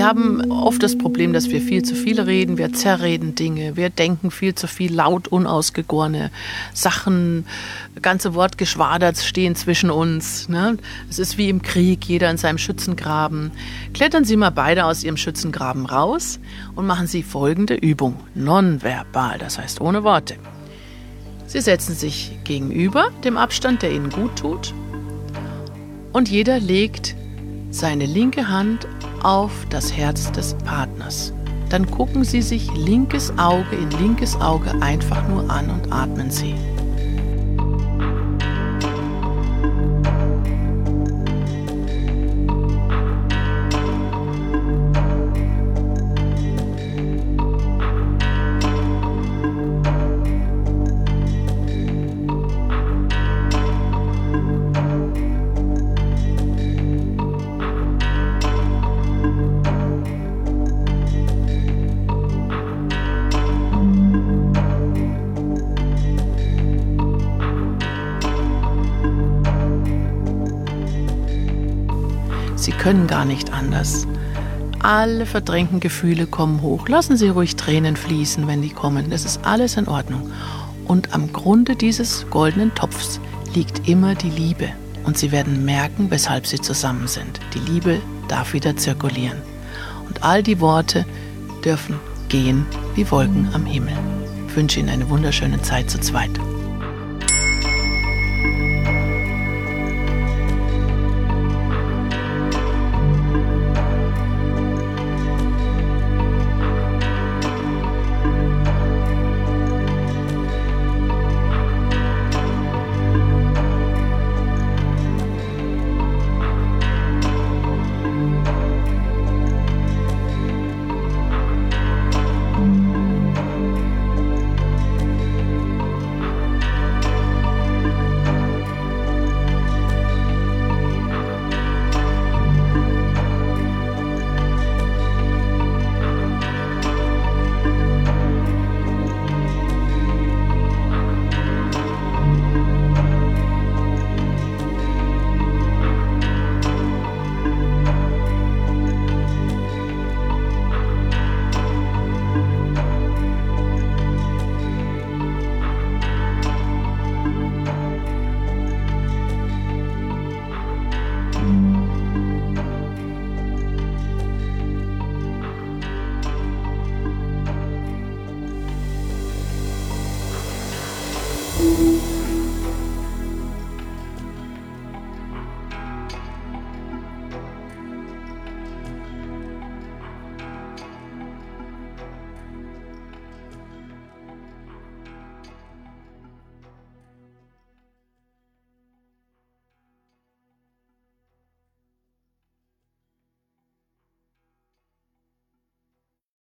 Wir haben oft das Problem, dass wir viel zu viel reden, wir zerreden Dinge, wir denken viel zu viel laut, unausgegorene Sachen, ganze Wortgeschwader stehen zwischen uns. Ne? Es ist wie im Krieg, jeder in seinem Schützengraben. Klettern Sie mal beide aus Ihrem Schützengraben raus und machen Sie folgende Übung, nonverbal, das heißt ohne Worte. Sie setzen sich gegenüber dem Abstand, der Ihnen gut tut, und jeder legt seine linke Hand auf das Herz des Partners. Dann gucken Sie sich linkes Auge in linkes Auge einfach nur an und atmen Sie. Sie können gar nicht anders. Alle verdrängten Gefühle kommen hoch. Lassen Sie ruhig Tränen fließen, wenn die kommen. Das ist alles in Ordnung. Und am Grunde dieses goldenen Topfs liegt immer die Liebe. Und Sie werden merken, weshalb Sie zusammen sind. Die Liebe darf wieder zirkulieren. Und all die Worte dürfen gehen wie Wolken am Himmel. Ich wünsche Ihnen eine wunderschöne Zeit zu zweit.